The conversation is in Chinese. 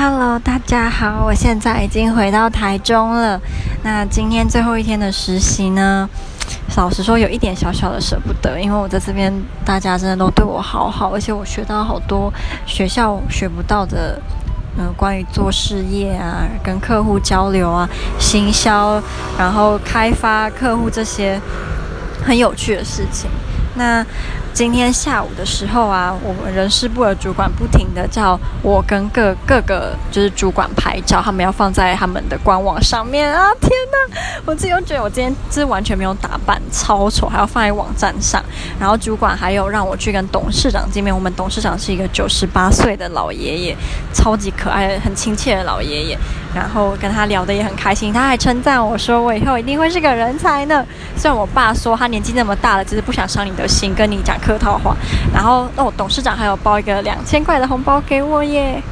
Hello，大家好，我现在已经回到台中了。那今天最后一天的实习呢，老实说有一点小小的舍不得，因为我在这边大家真的都对我好好，而且我学到好多学校学不到的，嗯、关于做事业啊、跟客户交流啊、行销，然后开发客户这些很有趣的事情。那今天下午的时候啊，我们人事部的主管不停地叫我跟各各个就是主管拍照，他们要放在他们的官网上面啊！天哪，我自己都觉得我今天是完全没有打扮，超丑，还要放在网站上。然后主管还有让我去跟董事长见面，我们董事长是一个九十八岁的老爷爷，超级可爱、很亲切的老爷爷。然后跟他聊得也很开心，他还称赞我说我以后一定会是个人才呢。虽然我爸说他年纪那么大了，只是不想伤你的心，跟你讲客套话。然后哦，董事长还有包一个两千块的红包给我耶。